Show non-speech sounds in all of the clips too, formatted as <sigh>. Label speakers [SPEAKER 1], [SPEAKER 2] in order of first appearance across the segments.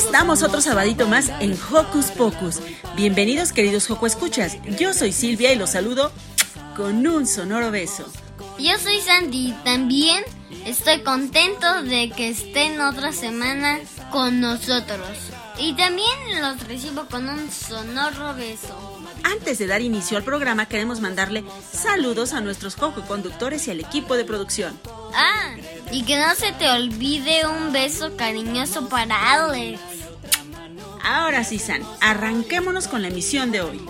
[SPEAKER 1] Estamos otro sabadito más en Hocus Pocus. Bienvenidos queridos Joco Escuchas. Yo soy Silvia y los saludo con un sonoro beso.
[SPEAKER 2] Yo soy Sandy. También estoy contento de que estén otra semana con nosotros. Y también los recibo con un sonoro beso.
[SPEAKER 1] Antes de dar inicio al programa, queremos mandarle saludos a nuestros Joco conductores y al equipo de producción.
[SPEAKER 2] Ah, y que no se te olvide un beso cariñoso para Alex.
[SPEAKER 1] Ahora sí, San, arranquémonos con la emisión de hoy.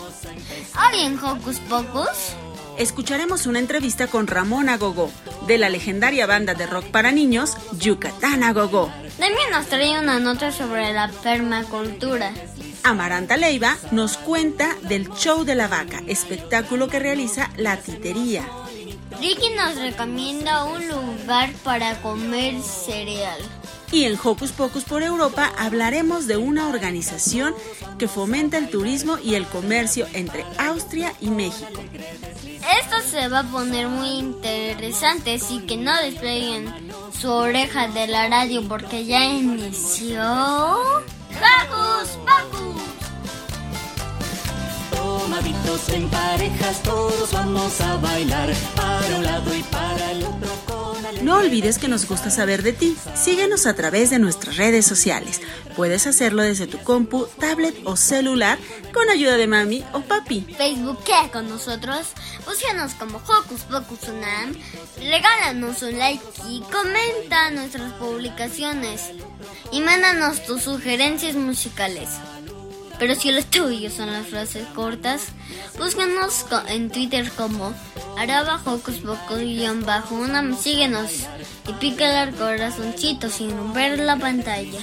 [SPEAKER 2] Hoy en Hocus Pocus
[SPEAKER 1] escucharemos una entrevista con Ramón Agogó, de la legendaria banda de rock para niños Yucatán Agogó.
[SPEAKER 2] También nos trae una nota sobre la permacultura.
[SPEAKER 1] Amaranta Leiva nos cuenta del show de la vaca, espectáculo que realiza la titería.
[SPEAKER 2] Ricky nos recomienda un lugar para comer cereal.
[SPEAKER 1] Y en Hocus Pocus por Europa hablaremos de una organización que fomenta el turismo y el comercio entre Austria y México.
[SPEAKER 2] Esto se va a poner muy interesante, así que no despeguen su oreja de la radio porque ya inició. ¡Hocus Pocus!
[SPEAKER 3] En parejas, todos vamos a bailar para un lado y para el otro con
[SPEAKER 1] No olvides que nos gusta saber de ti. Síguenos a través de nuestras redes sociales. Puedes hacerlo desde tu compu, tablet o celular con ayuda de mami o papi.
[SPEAKER 2] Facebook con nosotros, búscanos como Hocus Pocus Unam, regálanos un like y comenta nuestras publicaciones y mándanos tus sugerencias musicales. Pero si los tuyos son las frases cortas, búscanos en Twitter como araba hocus pocus bajo una síguenos y pica el corazoncito sin ver la pantalla.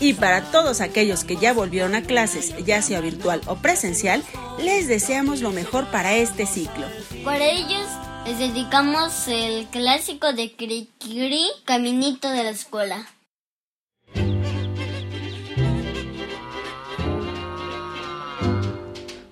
[SPEAKER 1] Y para todos aquellos que ya volvieron a clases, ya sea virtual o presencial, les deseamos lo mejor para este ciclo.
[SPEAKER 2] Para ellos les dedicamos el clásico de Cricri, Caminito de la Escuela.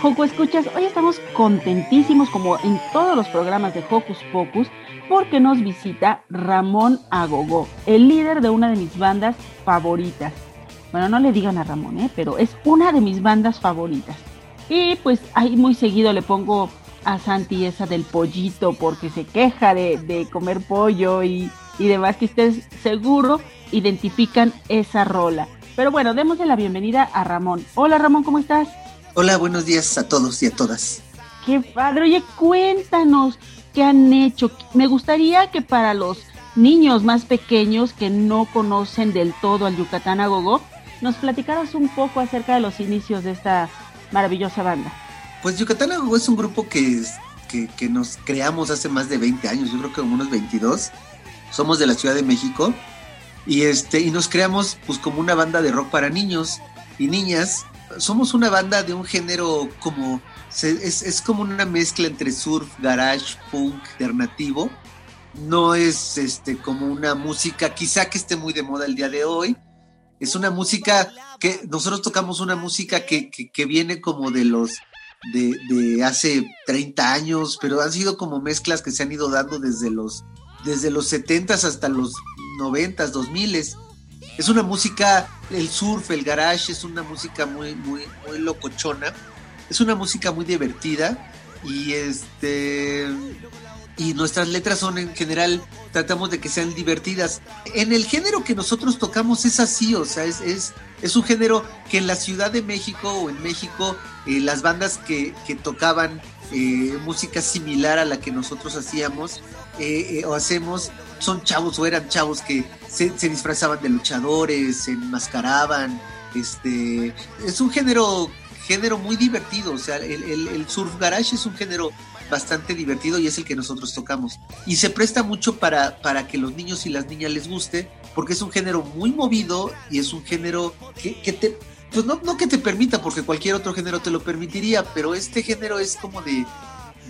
[SPEAKER 4] Joco Escuchas, hoy estamos contentísimos como en todos los programas de Hocus Pocus porque nos visita Ramón Agogó, el líder de una de mis bandas favoritas. Bueno, no le digan a Ramón, ¿eh? pero es una de mis bandas favoritas. Y pues ahí muy seguido le pongo a Santi esa del pollito porque se queja de, comer pollo y, y demás que ustedes seguro identifican esa rola. Pero bueno, démosle la bienvenida a Ramón. Hola Ramón, ¿cómo estás?
[SPEAKER 5] Hola, buenos días a todos y a todas.
[SPEAKER 4] Qué padre, oye, cuéntanos qué han hecho. Me gustaría que para los niños más pequeños que no conocen del todo al Yucatán Agogó, nos platicaras un poco acerca de los inicios de esta maravillosa banda.
[SPEAKER 5] Pues Yucatán Agogó es un grupo que, que, que, nos creamos hace más de 20 años, yo creo que como unos 22. Somos de la Ciudad de México y, este, y nos creamos pues como una banda de rock para niños y niñas somos una banda de un género como, es, como una mezcla entre surf, garage, punk, alternativo. No es este como una música, quizá que esté muy de moda el día de hoy. Es una música que nosotros tocamos una música que, que, que viene como de los de, de, hace 30 años, pero han sido como mezclas que se han ido dando desde los desde los 70s hasta los 90s, 2000s. Es una música, el surf, el garage, es una música muy, muy, muy locochona. Es una música muy divertida y este y nuestras letras son en general tratamos de que sean divertidas. En el género que nosotros tocamos es así, o sea, es, es, es un género que en la Ciudad de México o en México eh, las bandas que, que tocaban eh, música similar a la que nosotros hacíamos eh, o hacemos son chavos o eran chavos que se, disfrazaban de luchadores, se enmascaraban. Este, es un género, género muy divertido, o sea, el, surf garage es un género bastante divertido y es el que nosotros tocamos. Y se presta mucho para, para que los niños y las niñas les guste, porque es un género muy movido y es un género que, que te, pues no, no, que te permita, porque cualquier otro género te lo permitiría, pero este género es como de,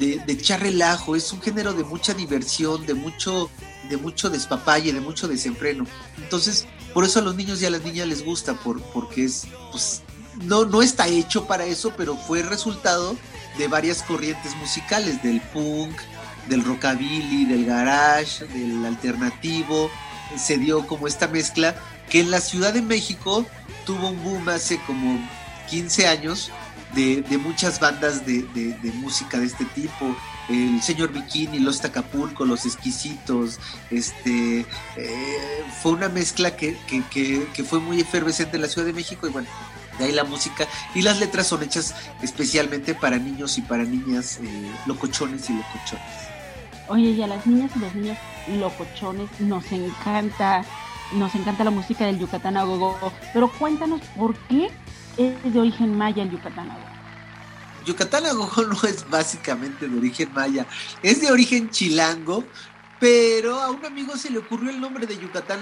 [SPEAKER 5] de, de echar relajo, es un género de mucha diversión, de mucho, de mucho despapalle, de mucho desenfreno. Entonces, por eso a los niños y a las niñas les gusta, por, porque es, pues, no, no está hecho para eso, pero fue resultado de varias corrientes musicales, del punk, del rockabilly, del garage, del alternativo. Se dio como esta mezcla que en la Ciudad de México tuvo un boom hace como 15 años de, de muchas bandas de, música de este tipo. El señor Bikini, Los Tacapulco, Los Exquisitos. Este, eh, fue una mezcla que, que, que, que fue muy efervescente en la Ciudad de México y bueno, de ahí la música y las letras son hechas especialmente para niños y para niñas eh, locochones y locochones.
[SPEAKER 4] Oye, y a las niñas y los niños locochones nos encanta, nos encanta la música del Yucatán Agogo, pero cuéntanos por qué es de origen maya el Yucatán.
[SPEAKER 5] Yucatán no es básicamente de origen maya, es de origen chilango, pero a un amigo se le ocurrió el nombre de Yucatán.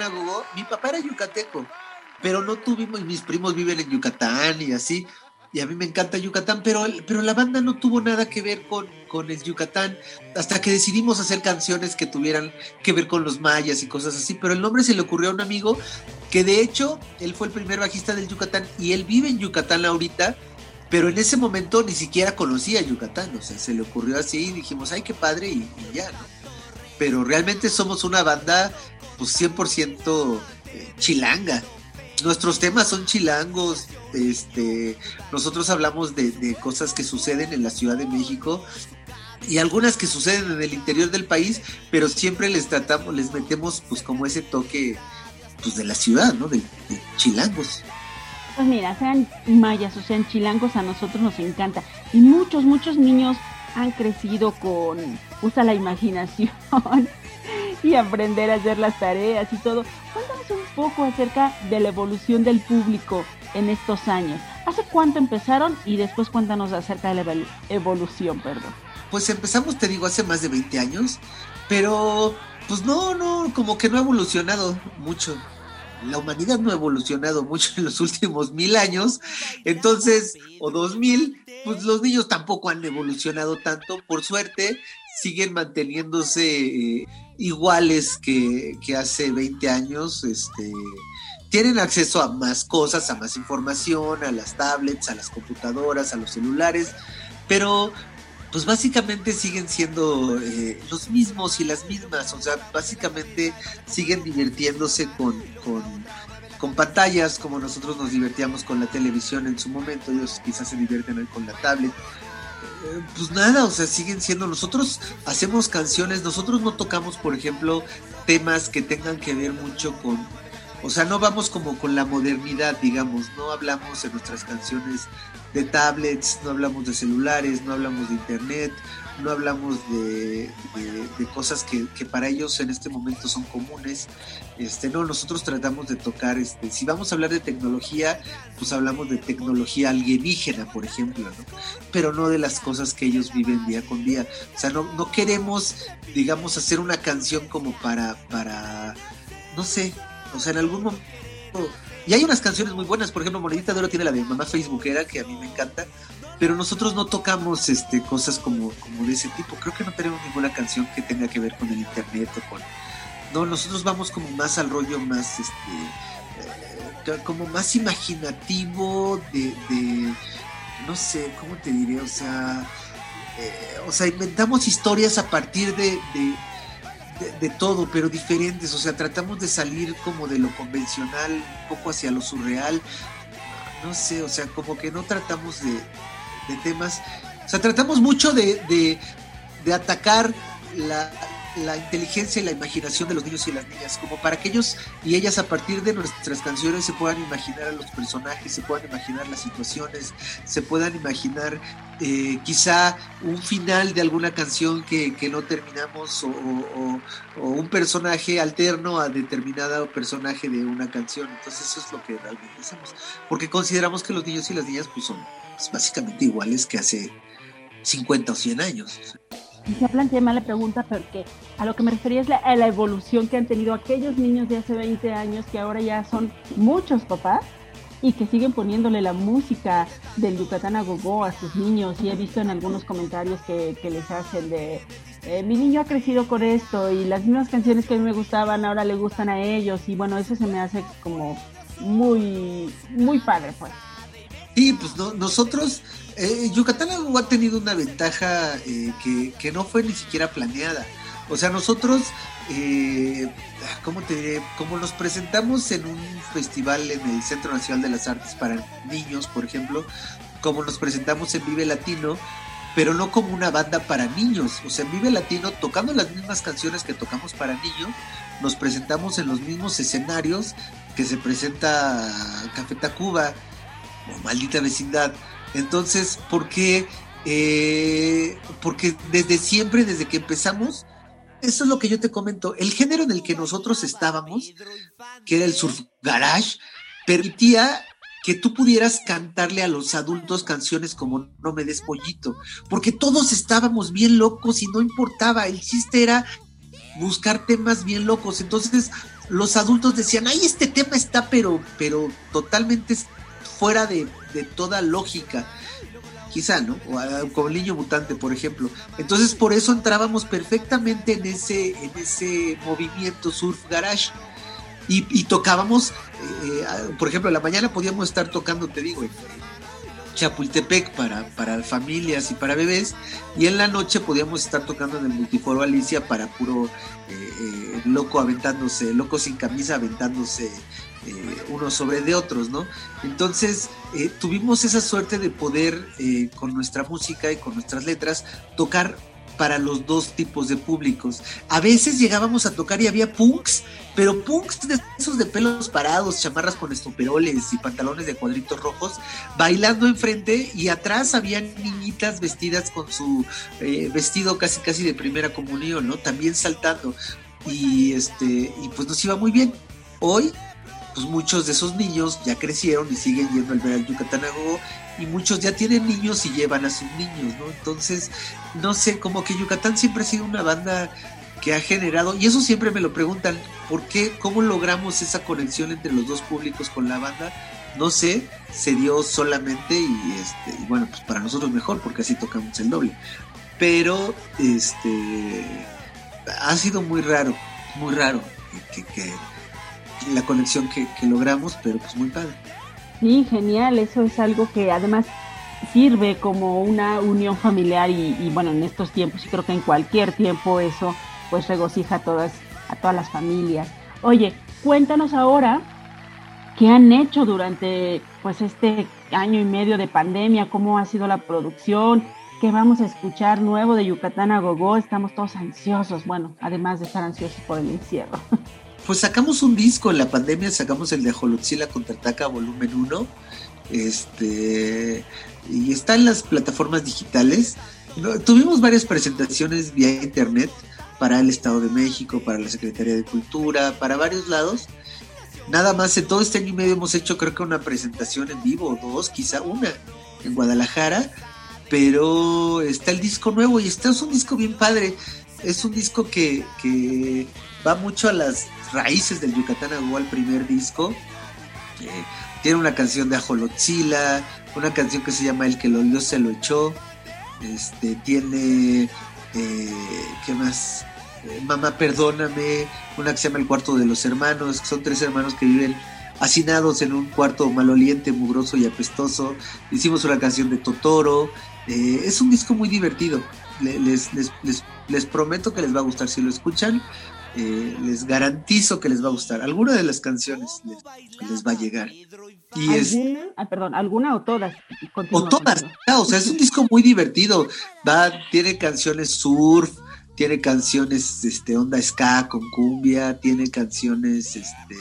[SPEAKER 5] Mi papá era yucateco, pero no tuvimos, mis primos viven en Yucatán y así, y a mí me encanta Yucatán, pero, pero la banda no tuvo nada que ver con, con el Yucatán, hasta que decidimos hacer canciones que tuvieran que ver con los mayas y cosas así, pero el nombre se le ocurrió a un amigo que de hecho, él fue el primer bajista del Yucatán y él vive en Yucatán ahorita, pero en ese momento ni siquiera conocía Yucatán, o sea, se le ocurrió así y dijimos, ay, qué padre, y, y ya, ¿no? Pero realmente somos una banda, pues 100% eh, chilanga, nuestros temas son chilangos, este, nosotros hablamos de, de, cosas que suceden en la Ciudad de México y algunas que suceden en el interior del país, pero siempre les tratamos, les metemos pues como ese toque pues de la ciudad, ¿no? De, de chilangos.
[SPEAKER 4] Pues mira, sean mayas o sean chilangos, a nosotros nos encanta. Y muchos, muchos niños han crecido con, usa la imaginación y aprender a hacer las tareas y todo. Cuéntanos un poco acerca de la evolución del público en estos años. ¿Hace cuánto empezaron? Y después cuéntanos acerca de la evolución, perdón.
[SPEAKER 5] Pues empezamos, te digo, hace más de 20 años, pero pues no, no, como que no ha evolucionado mucho. La humanidad no ha evolucionado mucho en los últimos mil años, entonces, o dos mil, pues los niños tampoco han evolucionado tanto, por suerte, siguen manteniéndose eh, iguales que, que, hace 20 años, este, tienen acceso a más cosas, a más información, a las tablets, a las computadoras, a los celulares, pero pues básicamente siguen siendo eh, los mismos y las mismas, o sea, básicamente siguen divirtiéndose con, con, con, pantallas como nosotros nos divertíamos con la televisión en su momento, ellos quizás se divierten con la tablet. Pues nada, o sea, siguen siendo nosotros hacemos canciones, nosotros no tocamos, por ejemplo, temas que tengan que ver mucho con, o sea, no vamos como con la modernidad, digamos, no hablamos en nuestras canciones de tablets, no hablamos de celulares, no hablamos de internet, no hablamos de, de, cosas que, que, para ellos en este momento son comunes. Este, no, nosotros tratamos de tocar, este, si vamos a hablar de tecnología, pues hablamos de tecnología alienígena, por ejemplo, ¿no? pero no de las cosas que ellos viven día con día. O sea, no, no queremos, digamos, hacer una canción como para, para, no sé, o sea, en algún momento Y hay unas canciones muy buenas, por ejemplo, Monedita de Oro tiene la de Mamá Facebookera, que a mí me encanta, pero nosotros no tocamos este, cosas como, como de ese tipo. Creo que no tenemos ninguna canción que tenga que ver con el internet o con... No, nosotros vamos como más al rollo más, este, eh, como más imaginativo de, de, no sé, ¿cómo te diré? O sea, eh, o sea, inventamos historias a partir de, de de, todo, pero diferentes. O sea, tratamos de salir como de lo convencional, un poco hacia lo surreal. No sé, o sea, como que no tratamos de, de temas. O sea, tratamos mucho de, de, de atacar la, la, inteligencia y la imaginación de los niños y las niñas, como para que ellos y ellas a partir de nuestras canciones se puedan imaginar a los personajes, se puedan imaginar las situaciones, se puedan imaginar eh, quizá un final de alguna canción que, que no terminamos o, un personaje alterno a determinado personaje de una canción. Entonces eso es lo que realmente hacemos, porque consideramos que los niños y las niñas pues, son pues, básicamente iguales que hace 50 o 100 años.
[SPEAKER 4] Y se plantea la pregunta porque a lo que me refería es a la evolución que han tenido aquellos niños de hace 20 años que ahora ya son muchos papás y que siguen poniéndole la música del Yucatán a Gogó a sus niños. Y he visto en algunos comentarios que, que les hacen de eh, mi niño ha crecido con esto y las mismas canciones que a mí me gustaban ahora le gustan a ellos y bueno eso se me hace como muy muy padre pues.
[SPEAKER 5] Sí, pues no, nosotros, eh, Yucatán ha tenido una ventaja eh, que, que, no fue ni siquiera planeada. O sea, nosotros, eh, ¿cómo te diré? Como nos presentamos en un festival en el Centro Nacional de las Artes para Niños, por ejemplo, como nos presentamos en Vive Latino, pero no como una banda para niños. O sea, en Vive Latino, tocando las mismas canciones que tocamos para niños, nos presentamos en los mismos escenarios que se presenta Café Tacuba o maldita vecindad. Entonces, ¿por qué? Eh, porque desde siempre, desde que empezamos, eso es lo que yo te comento, el género en el que nosotros estábamos, que era el surf garage, permitía que tú pudieras cantarle a los adultos canciones como No me des pollito, porque todos estábamos bien locos y no importaba, el chiste era buscar temas bien locos, entonces los adultos decían, ay, este tema está pero, pero totalmente fuera de, de toda lógica. Quizá, ¿no? O, como el niño mutante, por ejemplo. Entonces, por eso entrábamos perfectamente en ese, en ese movimiento surf garage. Y, y tocábamos, eh, por ejemplo, en la mañana podíamos estar tocando, te digo, en Chapultepec para, para familias y para bebés, y en la noche podíamos estar tocando en el Multiforo Alicia para puro eh, eh, loco aventándose, loco sin camisa aventándose eh, unos sobre de otros, ¿no? Entonces eh, tuvimos esa suerte de poder eh, con nuestra música y con nuestras letras tocar para los dos tipos de públicos. A veces llegábamos a tocar y había punks, pero punks de esos de pelos parados, chamarras con estoperoles y pantalones de cuadritos rojos, bailando enfrente y atrás había niñitas vestidas con su eh, vestido casi casi de primera comunión, ¿no? También saltando. Y este, y pues nos iba muy bien. Hoy pues muchos de esos niños ya crecieron y siguen yendo al ver al Yucatán y muchos ya tienen niños y llevan a sus niños, ¿no? Entonces, no sé, como que Yucatán siempre ha sido una banda que ha generado, y eso siempre me lo preguntan, ¿por qué? ¿Cómo logramos esa conexión entre los dos públicos con la banda? No sé, se dio solamente y, este, y bueno, pues para nosotros mejor porque así tocamos el doble. Pero, este, ha sido muy raro, muy raro que, que la conexión que, logramos, pero pues muy padre.
[SPEAKER 4] Sí, genial, eso es algo que además sirve como una unión familiar y, y, bueno, en estos tiempos, y creo que en cualquier tiempo eso pues regocija a todas, a todas las familias. Oye, cuéntanos ahora qué han hecho durante pues este año y medio de pandemia, cómo ha sido la producción, qué vamos a escuchar nuevo de Yucatán a Gogó, estamos todos ansiosos, bueno, además de estar ansiosos por el encierro. <laughs>
[SPEAKER 5] pues sacamos un disco en la pandemia, sacamos el de Jolotzilla Contraataca volumen 1. Este y está en las plataformas digitales. Tuvimos varias presentaciones vía internet para el Estado de México, para la Secretaría de Cultura, para varios lados. Nada más en todo este año y medio hemos hecho creo que una presentación en vivo, dos, quizá una, en Guadalajara. Pero está el disco nuevo y está es un disco bien padre. Es un disco que va mucho a las raíces del Yucatán Agua, el primer disco. Tiene una canción de Ajolotzila, una canción que se llama El que lo olió se lo echó. Este, tiene, eh, ¿qué más? Eh, Mamá, perdóname, una que se llama El cuarto de los hermanos, que son tres hermanos que viven hacinados en un cuarto maloliente, mugroso y apestoso. Hicimos una canción de Totoro. Eh, es un disco muy divertido. Les, les, prometo que les va a gustar. Si lo escuchan, eh, les garantizo que les va a gustar. Alguna de las canciones les, les va a llegar.
[SPEAKER 4] Y es, ah, perdón, ¿alguna o todas?
[SPEAKER 5] Continúa, o todas. o sea, es un disco muy divertido. Va, tiene canciones surf, tiene canciones este, onda ska con cumbia, tiene canciones este,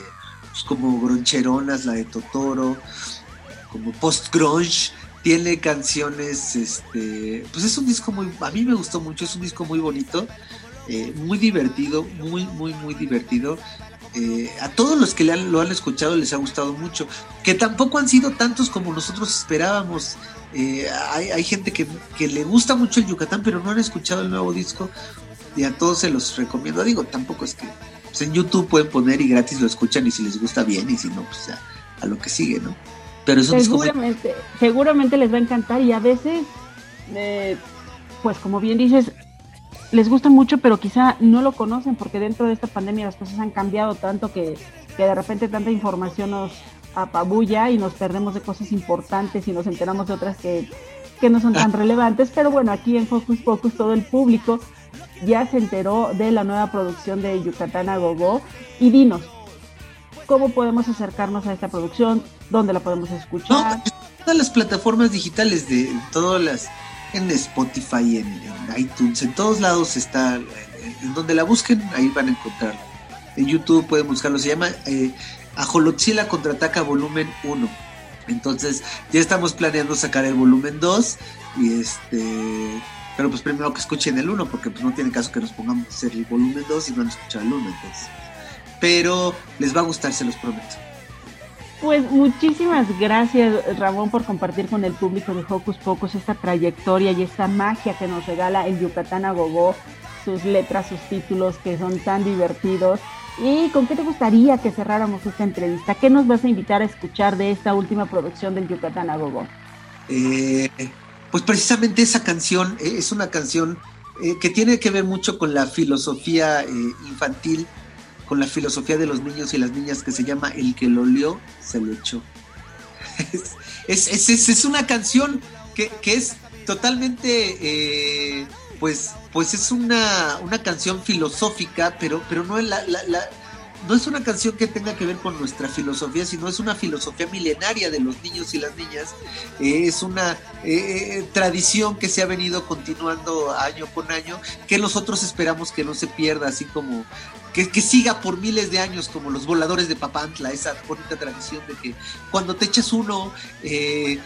[SPEAKER 5] pues, como groncheronas, la de Totoro, como post-grunge tiene canciones, este, pues es un disco muy, a mí me gustó mucho, es un disco muy bonito, eh, muy divertido, muy, muy, muy divertido. Eh, a todos los que lo han escuchado les ha gustado mucho, que tampoco han sido tantos como nosotros esperábamos. Eh, hay, hay, gente que, que, le gusta mucho el Yucatán, pero no han escuchado el nuevo disco y a todos se los recomiendo. Digo, tampoco es que pues en YouTube pueden poner y gratis lo escuchan y si les gusta bien y si no, pues a, a lo que sigue, ¿no?
[SPEAKER 4] Pero seguramente, seguramente les va a encantar y a veces, pues como bien dices, les gusta mucho, pero quizá no lo conocen porque dentro de esta pandemia las cosas han cambiado tanto que, que de repente tanta información nos apabulla y nos perdemos de cosas importantes y nos enteramos de otras que, que no son tan <laughs> relevantes. Pero bueno, aquí en Focus Focus todo el público ya se enteró de la nueva producción de Yucatán a Gogo. Y dinos, ¿cómo podemos acercarnos a esta producción? ¿Dónde la podemos escuchar?
[SPEAKER 5] No, todas las plataformas digitales de todas las en Spotify, en, iTunes, en todos lados está, en donde la busquen, ahí van a encontrarla. En YouTube pueden buscarlo, se llama eh, Ajolotzila Contraataca Volumen 1. Entonces, ya estamos planeando sacar el volumen 2 y este pero pues primero que escuchen el 1 porque pues no tiene caso que nos pongamos a hacer el volumen 2 y no han escuchado el 1 entonces. Pero les va a gustar, se los prometo.
[SPEAKER 4] Pues muchísimas gracias Ramón por compartir con el público de Hocus Pocus esta trayectoria y esta magia que nos regala el Yucatán a sus letras, sus títulos que son tan divertidos. ¿Y con qué te gustaría que cerráramos esta entrevista? ¿Qué nos vas a invitar a escuchar de esta última producción del Yucatán a?
[SPEAKER 5] Eh, pues precisamente esa canción eh, es una canción eh, que tiene que ver mucho con la filosofía eh, infantil con la filosofía de los niños y las niñas que se llama El que lo olió, se lo echó. <laughs> es, es, es, es, una canción que, que es totalmente, eh, pues, pues es una, una canción filosófica, pero, pero no, la, la, no es una canción que tenga que ver con nuestra filosofía, sino es una filosofía milenaria de los niños y las niñas. Eh, es una eh, tradición que se ha venido continuando año con año, que nosotros esperamos que no se pierda, así como que, que, siga por miles de años como los voladores de Papantla, esa bonita tradición de que cuando te echas uno, eh,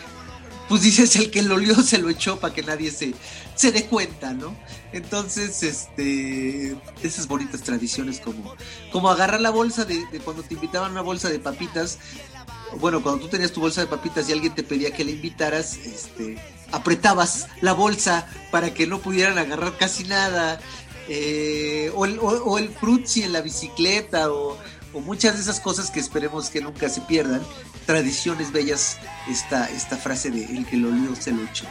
[SPEAKER 5] pues dices el que lo olió se lo echó para que nadie se, se dé cuenta, ¿no? Entonces, este, esas bonitas tradiciones como, como agarrar la bolsa de, cuando te invitaban una bolsa de papitas, bueno, cuando tú tenías tu bolsa de papitas y alguien te pedía que le invitaras, este, apretabas la bolsa para que no pudieran agarrar casi nada eh, o, el, o, o, el frutzi en la bicicleta, o, o, muchas de esas cosas que esperemos que nunca se pierdan. Tradiciones bellas, esta, esta frase de el que lo olió se lo echó.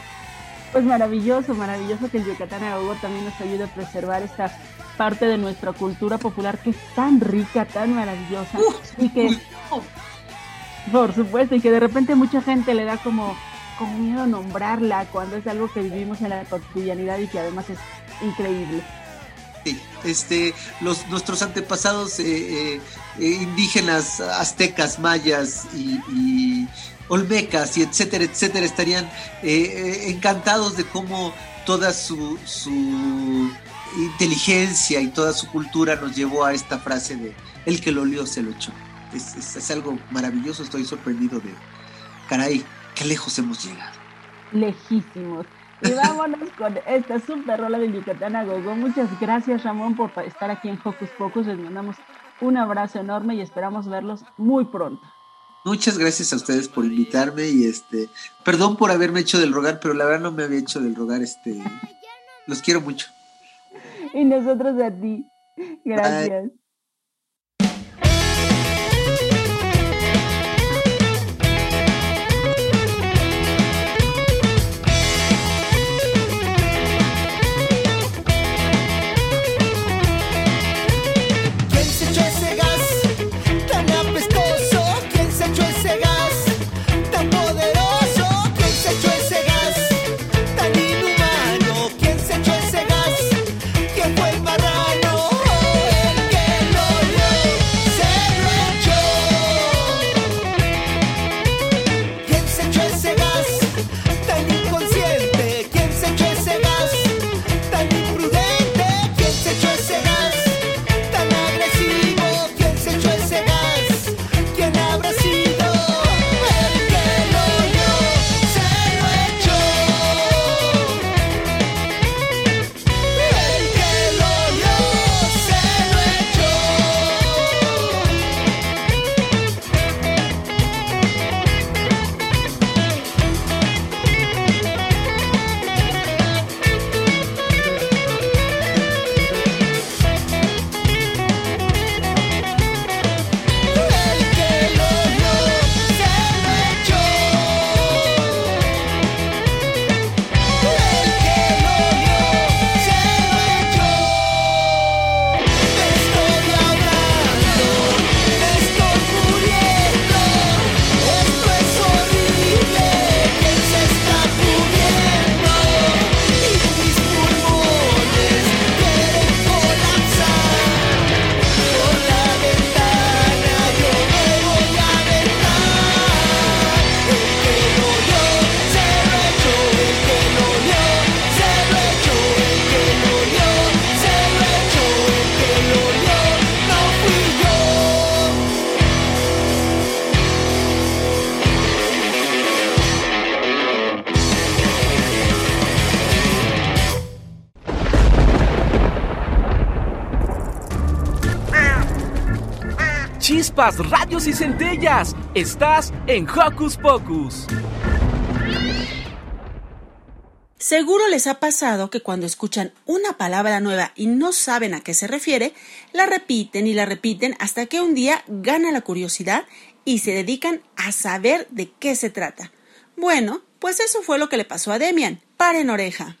[SPEAKER 4] Pues maravilloso, maravilloso que el Yucatán Ahogo también nos ayude a preservar esta parte de nuestra cultura popular que es tan rica, tan maravillosa uh, y que, por supuesto, y que de repente mucha gente le da como, como miedo nombrarla cuando es algo que vivimos en la cotidianidad y que además es increíble.
[SPEAKER 5] Sí, este, los, nuestros antepasados eh, eh, indígenas, aztecas, mayas y, olmecas y etcétera, etcétera, estarían eh, encantados de cómo toda su, inteligencia y toda su cultura nos llevó a esta frase de el que lo olió se lo echó. Es, es, es algo maravilloso, estoy sorprendido de, caray, qué lejos hemos llegado.
[SPEAKER 4] Lejísimos. Y vámonos con esta super rola de Yucatán a Gogo. Muchas gracias, Ramón, por estar aquí en Hocus Pocus. Les mandamos un abrazo enorme y esperamos verlos muy pronto.
[SPEAKER 5] Muchas gracias a ustedes por invitarme y este, perdón por haberme hecho del rogar, pero la verdad no me había hecho del rogar, este, los quiero mucho.
[SPEAKER 4] Y nosotros a ti. Gracias. Bye.
[SPEAKER 6] Radios y centellas. Estás en Hocus Pocus.
[SPEAKER 4] Seguro les ha pasado que cuando escuchan una palabra nueva y no saben a qué se refiere, la repiten y la repiten hasta que un día gana la curiosidad y se dedican a saber de qué se trata. Bueno, pues eso fue lo que le pasó a Demian. Paren oreja.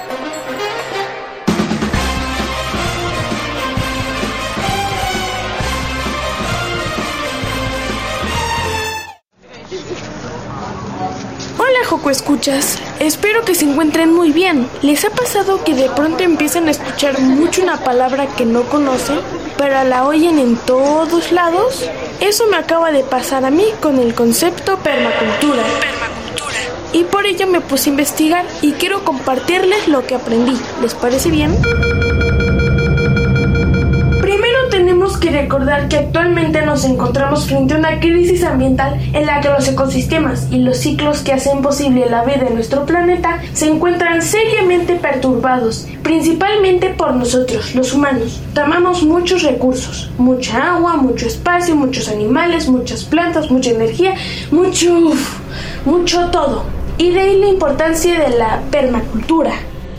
[SPEAKER 7] Escuchas, espero que se encuentren muy bien. ¿Les ha pasado que de pronto empiezan a escuchar mucho una palabra que no conocen, pero la oyen en todos lados? Eso me acaba de pasar a mí con el concepto permacultura. Y por ello me puse a investigar y quiero compartirles lo que aprendí. ¿Les parece bien? Tenemos que recordar que actualmente nos encontramos frente a una crisis ambiental en la que los ecosistemas y los ciclos que hacen posible la vida en nuestro planeta se encuentran seriamente perturbados, principalmente por nosotros, los humanos. Tomamos muchos recursos, mucha agua, mucho espacio, muchos animales, muchas plantas, mucha energía, mucho... uf, mucho todo. Y de ahí la importancia de la permacultura.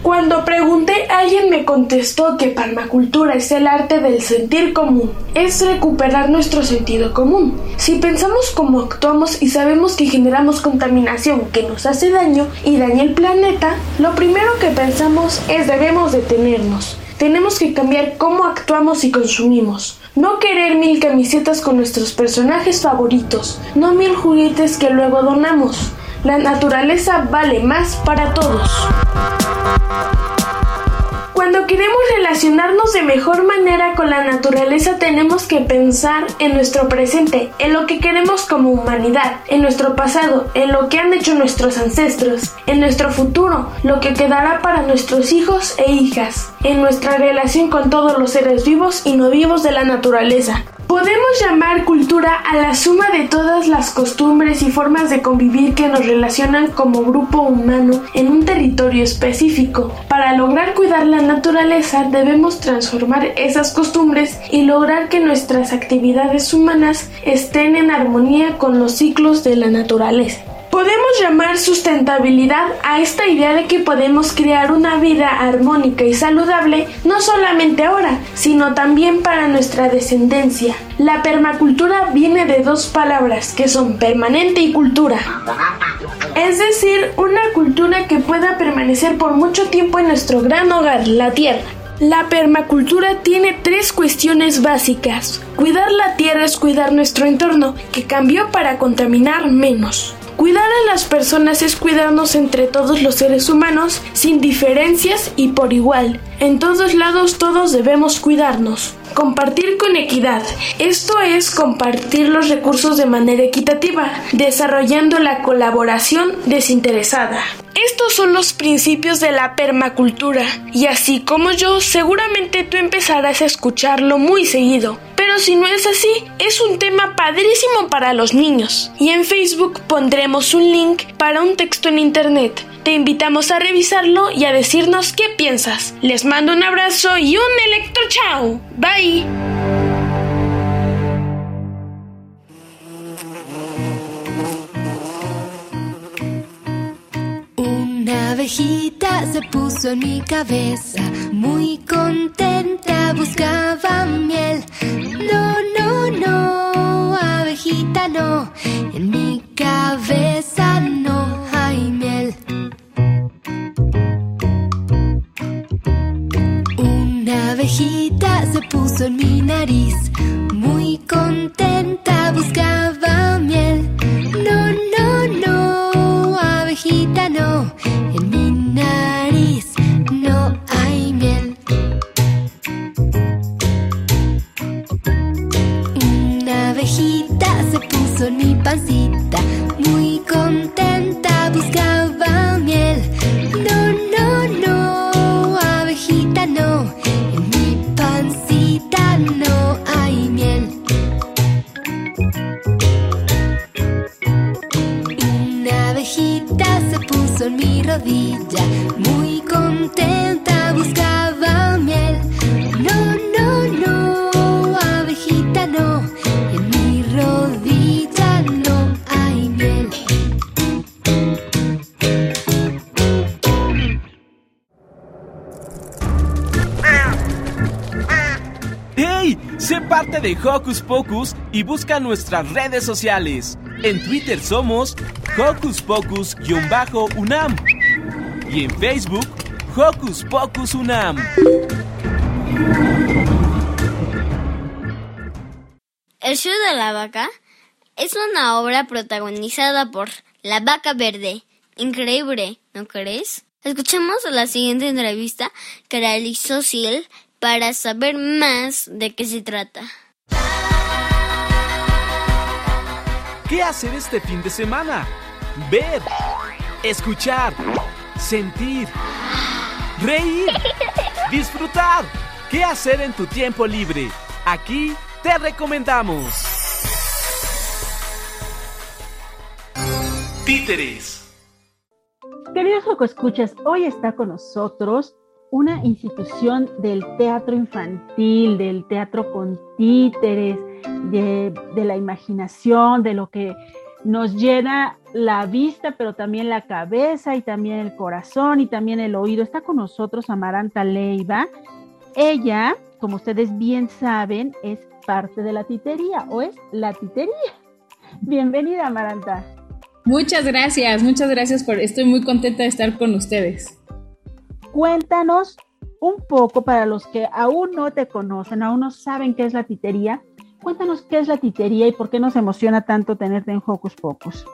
[SPEAKER 7] Cuando pregunté, alguien me contestó que permacultura es el arte del sentir común, es recuperar nuestro sentido común. Si pensamos cómo actuamos y sabemos que generamos contaminación que nos hace daño y daña el planeta, lo primero que pensamos es debemos detenernos. Tenemos que cambiar cómo actuamos y consumimos. No querer mil camisetas con nuestros personajes favoritos, no mil juguetes que luego donamos. La naturaleza vale más para todos. Cuando queremos relacionarnos de mejor manera con la naturaleza tenemos que pensar en nuestro presente, en lo que queremos como humanidad, en nuestro pasado, en lo que han hecho nuestros ancestros, en nuestro futuro, lo que quedará para nuestros hijos e hijas, en nuestra relación con todos los seres vivos y no vivos de la naturaleza. Podemos llamar cultura a la suma de todas las costumbres y formas de convivir que nos relacionan como grupo humano en un territorio específico. Para lograr cuidar la naturaleza debemos transformar esas costumbres y lograr que nuestras actividades humanas estén en armonía con los ciclos de la naturaleza. Podemos llamar sustentabilidad a esta idea de que podemos crear una vida armónica y saludable no solamente ahora, sino también para nuestra descendencia. La permacultura viene de dos palabras que son permanente y cultura. Es decir, una cultura que pueda permanecer por mucho tiempo en nuestro gran hogar, la tierra. La permacultura tiene tres cuestiones básicas. Cuidar la tierra es cuidar nuestro entorno, que cambió para contaminar menos. Cuidar a las personas es cuidarnos entre todos los seres humanos, sin diferencias y por igual. En todos lados todos debemos cuidarnos. Compartir con equidad. Esto es compartir los recursos de manera equitativa, desarrollando la colaboración desinteresada. Estos son los principios de la permacultura, y así como yo, seguramente tú empezarás a escucharlo muy seguido. Pero si no es así, es un tema padrísimo para los niños. Y en Facebook pondremos un link para un texto en internet. Te invitamos a revisarlo y a decirnos qué piensas. Les mando un abrazo y un electro chao. Bye.
[SPEAKER 8] Una abejita se puso en mi cabeza, muy contenta buscaba miel. No, no, no, abejita no, en mi cabeza no abejita se puso en mi nariz, muy contenta buscaba miel. No, no, no, abejita no, en mi nariz no hay miel. Una abejita se puso en mi pancita, muy contenta rodilla, muy contenta buscaba miel. No, no, no, abejita no, en mi rodilla no hay miel.
[SPEAKER 6] ¡Hey! Sé parte de Hocus Pocus y busca nuestras redes sociales. En Twitter somos Hocus Pocus-UNAM y en Facebook Hocus Pocus UNAM.
[SPEAKER 2] El show de la vaca es una obra protagonizada por La Vaca Verde. Increíble, ¿no crees? Escuchemos la siguiente entrevista que realizó Sil para saber más de qué se trata.
[SPEAKER 6] ¿Qué hacer este fin de semana? Ver, escuchar, sentir, reír, disfrutar. ¿Qué hacer en tu tiempo libre? Aquí te recomendamos. Títeres.
[SPEAKER 4] Queridos escuchas, hoy está con nosotros una institución del teatro infantil, del teatro con títeres, de, de, la imaginación, de lo que nos llena la vista, pero también la cabeza y también el corazón y también el oído. Está con nosotros Amaranta Leiva. Ella, como ustedes bien saben, es parte de la titería o es la titería. Bienvenida, Amaranta.
[SPEAKER 9] Muchas gracias, muchas gracias por, estoy muy contenta de estar con ustedes.
[SPEAKER 4] Cuéntanos un poco para los que aún no te conocen, aún no saben qué es la titería. Cuéntanos qué es la titería y por qué nos emociona tanto tenerte en Hocus Pocus.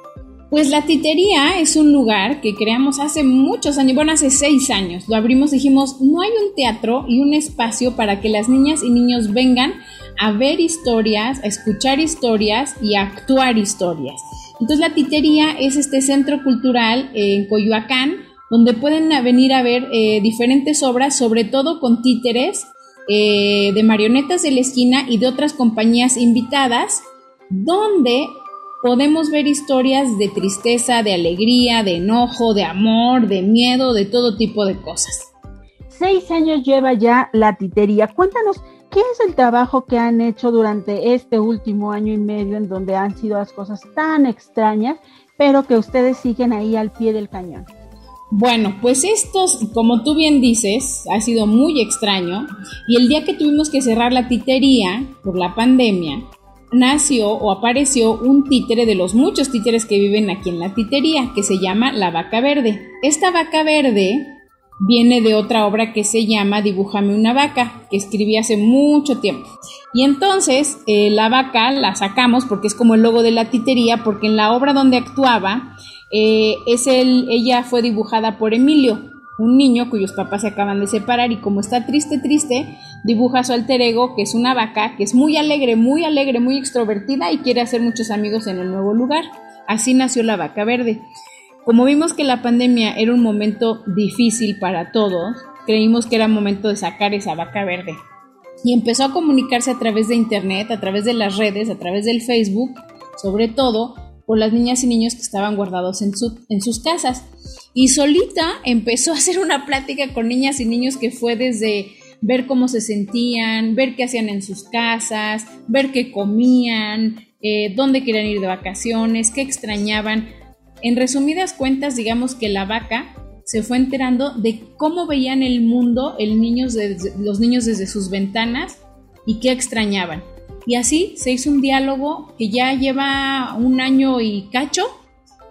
[SPEAKER 9] Pues la titería es un lugar que creamos hace muchos años, bueno, hace seis años. Lo abrimos, dijimos, no hay un teatro y un espacio para que las niñas y niños vengan a ver historias, a escuchar historias y a actuar historias. Entonces la titería es este centro cultural en Coyoacán, donde pueden venir a ver eh, diferentes obras, sobre todo con títeres, eh, de marionetas de la esquina y de otras compañías invitadas, donde podemos ver historias de tristeza, de alegría, de enojo, de amor, de miedo, de todo tipo de cosas.
[SPEAKER 4] Seis años lleva ya la titería. Cuéntanos, ¿qué es el trabajo que han hecho durante este último año y medio en donde han sido las cosas tan extrañas, pero que ustedes siguen ahí al pie del cañón?
[SPEAKER 9] Bueno, pues estos, como tú bien dices, ha sido muy extraño y el día que tuvimos que cerrar la titería por la pandemia, nació o apareció un títere de los muchos títeres que viven aquí en la titería, que se llama La Vaca Verde. Esta vaca verde viene de otra obra que se llama Dibújame una vaca, que escribí hace mucho tiempo. Y entonces eh, la vaca la sacamos porque es como el logo de la titería, porque en la obra donde actuaba, eh, es el, ella fue dibujada por Emilio, un niño cuyos papás se acaban de separar y como está triste, triste, dibuja su alter ego, que es una vaca, que es muy alegre, muy alegre, muy extrovertida y quiere hacer muchos amigos en el nuevo lugar. Así nació la vaca verde. Como vimos que la pandemia era un momento difícil para todos, creímos que era momento de sacar esa vaca verde. Y empezó a comunicarse a través de internet, a través de las redes, a través del Facebook, sobre todo por las niñas y niños que estaban guardados en, en sus casas. Y solita empezó a hacer una plática con niñas y niños que fue desde ver cómo se sentían, ver qué hacían en sus casas, ver qué comían, eh, dónde querían ir de vacaciones, qué extrañaban. En resumidas cuentas, digamos que la vaca se fue enterando de cómo veían el mundo el niños los niños desde sus ventanas y qué extrañaban. Y así se hizo un diálogo que ya lleva un año y cacho,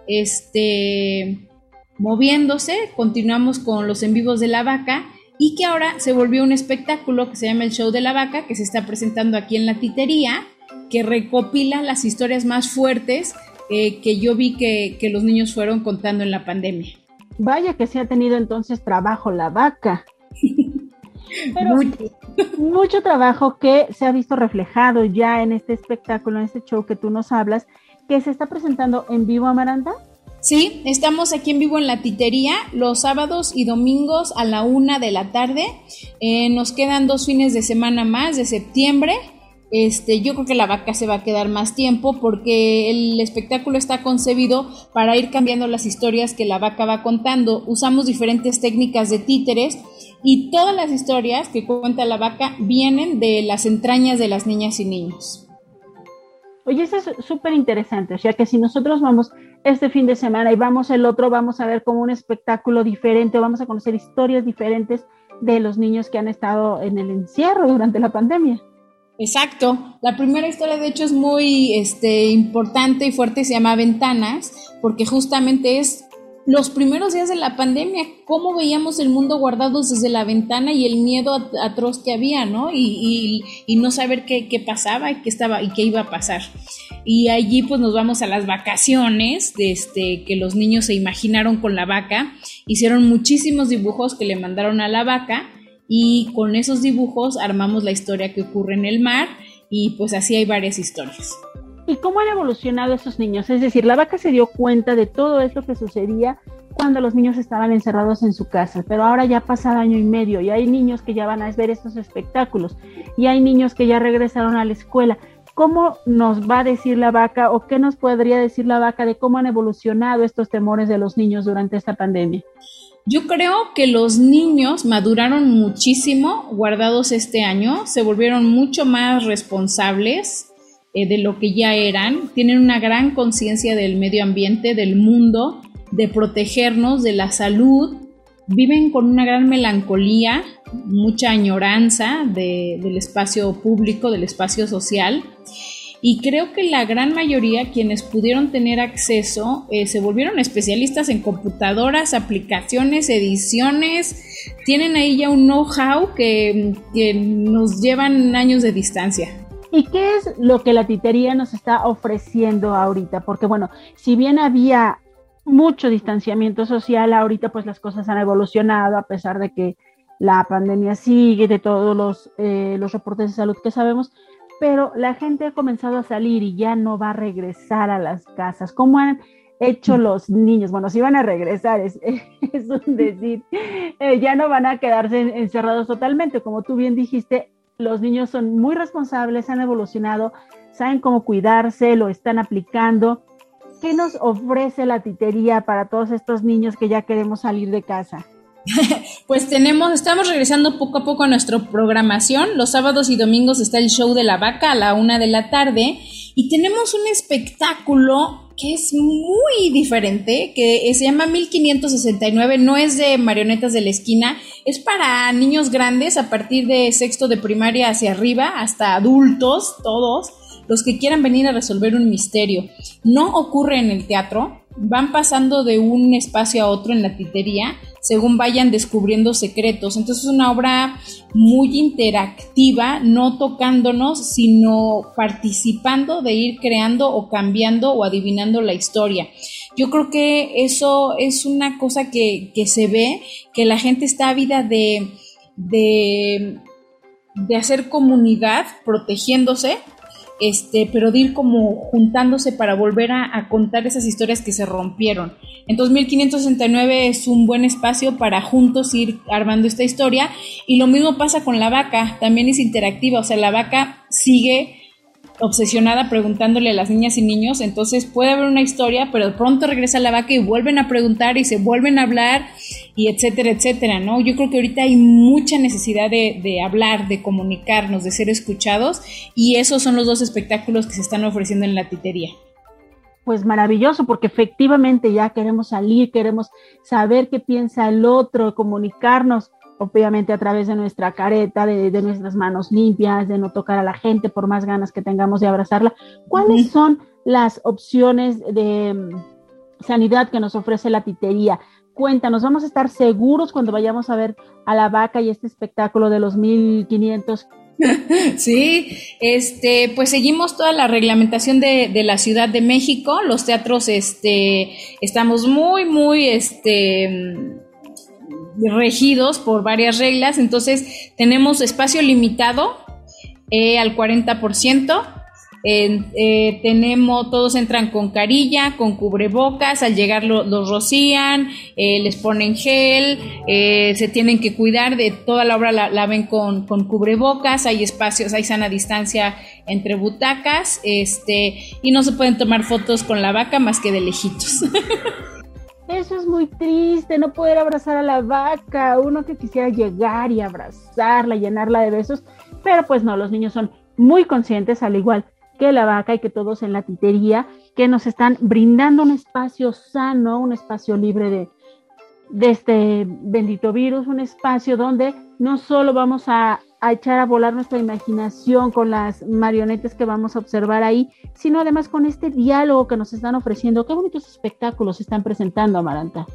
[SPEAKER 9] este, moviéndose. Continuamos con los en vivos de la vaca y que ahora se volvió un espectáculo que se llama el Show de la Vaca, que se está presentando aquí en la titería, que recopila las historias más fuertes eh, que yo vi que, que, los niños fueron contando en la pandemia.
[SPEAKER 4] Vaya que se ha tenido entonces trabajo la vaca. <laughs> Pero mucho. mucho trabajo que se ha visto reflejado ya en este espectáculo, en este show que tú nos hablas, que se está presentando en vivo, Amaranta.
[SPEAKER 9] Sí, estamos aquí en vivo en la titería los sábados y domingos a la una de la tarde. Eh, nos quedan dos fines de semana más de septiembre. Este, yo creo que la vaca se va a quedar más tiempo porque el espectáculo está concebido para ir cambiando las historias que la vaca va contando. Usamos diferentes técnicas de títeres y todas las historias que cuenta la vaca vienen de las entrañas de las niñas y niños.
[SPEAKER 4] Oye, eso es súper interesante, o sea que si nosotros vamos este fin de semana y vamos el otro, vamos a ver como un espectáculo diferente, vamos a conocer historias diferentes de los niños que han estado en el encierro durante la pandemia.
[SPEAKER 9] Exacto. La primera historia, de hecho, es muy este, importante y fuerte, se llama Ventanas, porque justamente es los primeros días de la pandemia, cómo veíamos el mundo guardados desde la ventana y el miedo atroz que había, ¿no? Y, no saber qué, pasaba y qué estaba y qué iba a pasar. Y allí pues nos vamos a las vacaciones, este, que los niños se imaginaron con la vaca, hicieron muchísimos dibujos que le mandaron a la vaca y con esos dibujos armamos la historia que ocurre en el mar y pues así hay varias historias.
[SPEAKER 4] ¿Y cómo han evolucionado esos niños? Es decir, la vaca se dio cuenta de todo esto que sucedía cuando los niños estaban encerrados en su casa, pero ahora ya pasa año y medio y hay niños que ya van a ver estos espectáculos y hay niños que ya regresaron a la escuela. ¿Cómo nos va a decir la vaca o qué nos podría decir la vaca de cómo han evolucionado estos temores de los niños durante esta pandemia?
[SPEAKER 9] Yo creo que los niños maduraron muchísimo guardados este año, se volvieron mucho más responsables, eh, de lo que ya eran, tienen una gran conciencia del medio ambiente, del mundo, de protegernos, de la salud, viven con una gran melancolía, mucha añoranza del espacio público, del espacio social. Y creo que la gran mayoría, quienes pudieron tener acceso, eh, se volvieron especialistas en computadoras, aplicaciones, ediciones. Tienen ahí ya un know-how que, que nos llevan años de distancia.
[SPEAKER 4] ¿Y qué es lo que la titería nos está ofreciendo ahorita? Porque bueno, si bien había mucho distanciamiento social, ahorita pues las cosas han evolucionado a pesar de que la pandemia sigue, de todos los, eh, los reportes de salud que sabemos, pero la gente ha comenzado a salir y ya no va a regresar a las casas. ¿Cómo han hecho mm. los niños? Bueno, si van a regresar, es, <laughs> es un decir, eh, ya no van a quedarse encerrados totalmente, como tú bien dijiste, los niños son muy responsables, han evolucionado, saben cómo cuidarse, lo están aplicando. ¿Qué nos ofrece la titería para todos estos niños que ya queremos salir de casa? <laughs>
[SPEAKER 9] pues tenemos, estamos regresando poco a poco a nuestra programación. Los sábados y domingos está el show de la vaca a la una de la tarde y tenemos un espectáculo que es muy diferente, que se llama 1569, no es de marionetas de la esquina, es para niños grandes a partir de sexto de primaria hacia arriba, hasta adultos, todos, los que quieran venir a resolver un misterio. No ocurre en el teatro, van pasando de un espacio a otro en la titería según vayan descubriendo secretos. Entonces es una obra muy interactiva, no tocándonos, sino participando de ir creando o cambiando o adivinando la historia. Yo creo que eso es una cosa que, se ve, que la gente está ávida de, de, de hacer comunidad, protegiéndose, este, pero de ir como juntándose para volver a, contar esas historias que se rompieron. Entonces 1569 es un buen espacio para juntos ir armando esta historia. Y lo mismo pasa con la vaca, también es interactiva, o sea, la vaca sigue obsesionada preguntándole a las niñas y niños, entonces puede haber una historia, pero de pronto regresa la vaca y vuelven a preguntar y se vuelven a hablar y etcétera, etcétera, ¿no? Yo creo que ahorita hay mucha necesidad de, de hablar, de comunicarnos, de ser escuchados y esos son los dos espectáculos que se están ofreciendo en la titería
[SPEAKER 4] pues maravilloso, porque efectivamente ya queremos salir, queremos saber qué piensa el otro, comunicarnos obviamente a través de nuestra careta, de, nuestras manos limpias, de no tocar a la gente por más ganas que tengamos de abrazarla. ¿Cuáles son las opciones de mm, sanidad que nos ofrece la titería? Cuéntanos, ¿vamos a estar seguros cuando vayamos a ver a la vaca y este espectáculo de los 1500 <laughs>
[SPEAKER 9] Sí, este, pues seguimos toda la reglamentación de, de, la Ciudad de México. Los teatros, este, estamos muy, muy, este, regidos por varias reglas, entonces tenemos espacio limitado eh, al 40%. Eh, tenemos, todos entran con carilla, con cubrebocas, al llegar los rocían, eh, les ponen gel, se tienen que cuidar de toda la obra la, ven con, con, cubrebocas, hay espacios, hay sana distancia entre butacas, este, y no se pueden tomar fotos con la vaca más que de lejitos. <laughs>
[SPEAKER 4] Eso es muy triste, no poder abrazar a la vaca, uno que quisiera llegar y abrazarla, llenarla de besos, pero pues no, los niños son muy conscientes, al igual que la vaca y que todos en la titería, que nos están brindando un espacio sano, un espacio libre de, este bendito virus, un espacio donde no solo vamos a a echar a volar nuestra imaginación con las marionetas que vamos a observar ahí, sino además con este diálogo que nos están ofreciendo. Qué bonitos espectáculos están presentando, Amaranta.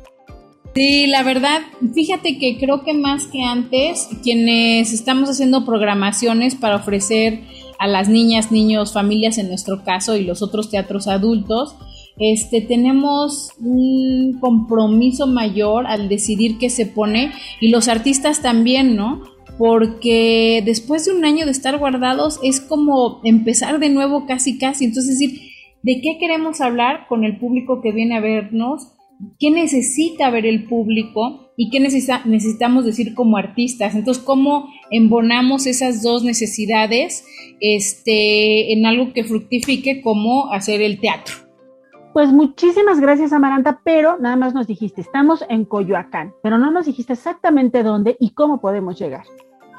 [SPEAKER 9] Sí, la verdad, fíjate que creo que más que antes, quienes estamos haciendo programaciones para ofrecer a las niñas, niños, familias en nuestro caso y los otros teatros adultos, este, tenemos un compromiso mayor al decidir qué se pone y los artistas también, ¿no? Porque después de un año de estar guardados es como empezar de nuevo casi casi, entonces decir, ¿de qué queremos hablar con el público que viene a vernos? qué necesita ver el público y qué necesitamos decir como artistas. Entonces, ¿cómo embonamos esas dos necesidades este, en algo que fructifique como hacer el teatro?
[SPEAKER 4] Pues muchísimas gracias, Amaranta, pero nada más nos dijiste, estamos en Coyoacán, pero no nos dijiste exactamente dónde y cómo podemos llegar.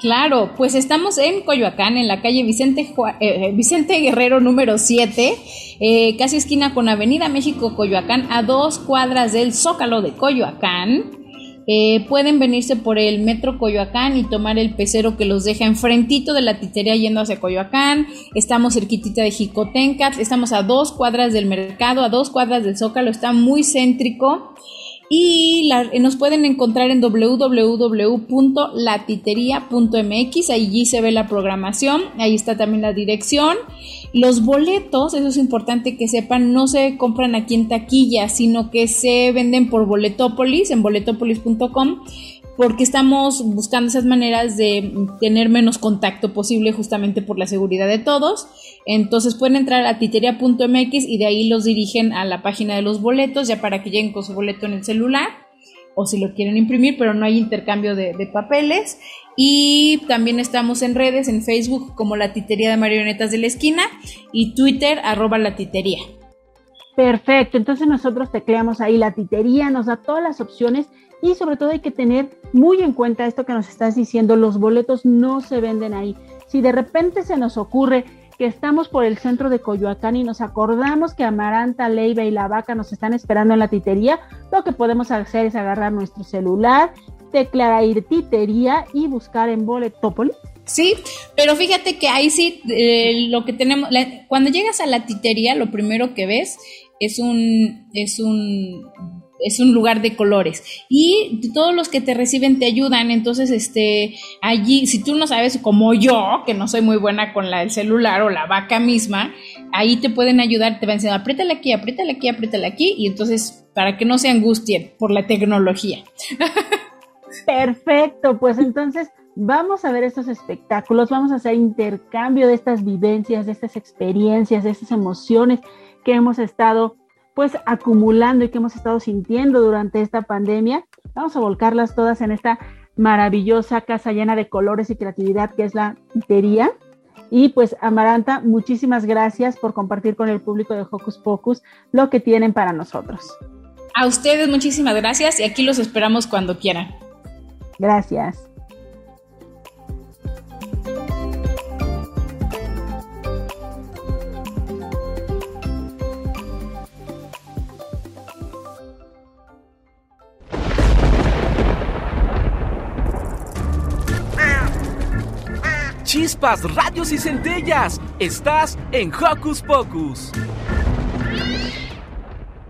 [SPEAKER 9] Claro, pues estamos en Coyoacán, en la calle Vicente, eh, eh, Vicente Guerrero número 7, eh, casi esquina con Avenida México Coyoacán, a dos cuadras del Zócalo de Coyoacán. Pueden venirse por el metro Coyoacán y tomar el pecero que los deja enfrentito de la titería yendo hacia Coyoacán. Estamos cerquitita de Jicotencatl, estamos a dos cuadras del mercado, a dos cuadras del Zócalo, está muy céntrico y nos pueden encontrar en www.latitería.mx, allí se ve la programación, ahí está también la dirección. Los boletos, eso es importante que sepan, no se compran aquí en taquilla, sino que se venden por Boletopolis, en boletopolis.com porque estamos buscando esas maneras de tener menos contacto posible justamente por la seguridad de todos. Entonces pueden entrar a titeria.mx y de ahí los dirigen a la página de los boletos ya para que lleguen con su boleto en el celular o si lo quieren imprimir, pero no hay intercambio de, papeles. Y también estamos en redes, en Facebook como la Titería de Marionetas de la Esquina y Twitter arroba la Titería.
[SPEAKER 4] Perfecto, entonces nosotros tecleamos ahí la Titería, nos da todas las opciones y sobre todo hay que tener muy en cuenta esto que nos estás diciendo, los boletos no se venden ahí. Si de repente se nos ocurre que estamos por el centro de Coyoacán y nos acordamos que Amaranta, Leiva y la vaca nos están esperando en la titería, lo que podemos hacer es agarrar nuestro celular, declarar ir titería y buscar en Boletópolis.
[SPEAKER 9] Sí, pero fíjate que ahí sí, eh, lo que tenemos, cuando llegas a la titería, lo primero que ves es un, es un es un lugar de colores. Y todos los que te reciben te ayudan. Entonces este allí si tú no sabes como yo que no soy muy buena con la, el celular o la vaca misma ahí te pueden ayudar te van diciendo apriétale aquí apriétale aquí apriétale aquí y entonces para que no se angustien por la tecnología <laughs>
[SPEAKER 4] perfecto pues entonces vamos a ver estos espectáculos vamos a hacer intercambio de estas vivencias de estas experiencias de estas emociones que hemos estado pues acumulando y que hemos estado sintiendo durante esta pandemia. Vamos a volcarlas todas en esta maravillosa casa llena de colores y creatividad que es la Titería. Y pues Amaranta, muchísimas gracias por compartir con el público de Hocus Pocus lo que tienen para nosotros.
[SPEAKER 9] A ustedes muchísimas gracias y aquí los esperamos cuando quieran.
[SPEAKER 4] Gracias.
[SPEAKER 6] chispas, radios y centellas. Estás en Hocus Pocus.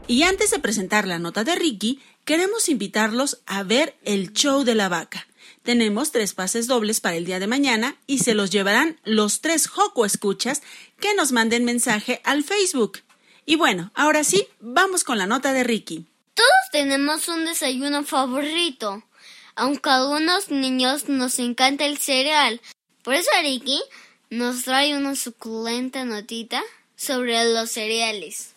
[SPEAKER 1] Y antes de presentar la nota de Ricky, queremos invitarlos a ver el show de la vaca. Tenemos tres pases dobles para el día de mañana y se los llevarán los tres Joco escuchas que nos manden mensaje al Facebook. Y bueno, ahora sí, vamos con la nota de Ricky.
[SPEAKER 2] Todos tenemos un desayuno favorito. Aunque a algunos niños nos encanta el cereal, por eso Ariki nos trae una suculenta notita sobre los cereales.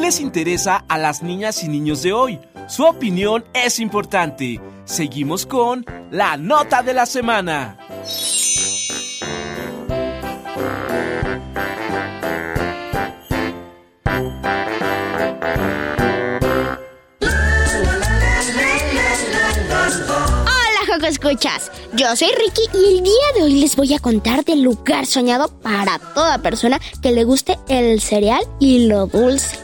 [SPEAKER 6] Les interesa a las niñas y niños de hoy? Su opinión es importante. Seguimos con la nota de la semana.
[SPEAKER 10] escuchas. Yo soy Ricky y el día de hoy les voy a contar del lugar soñado para toda persona que le guste el cereal y lo dulce.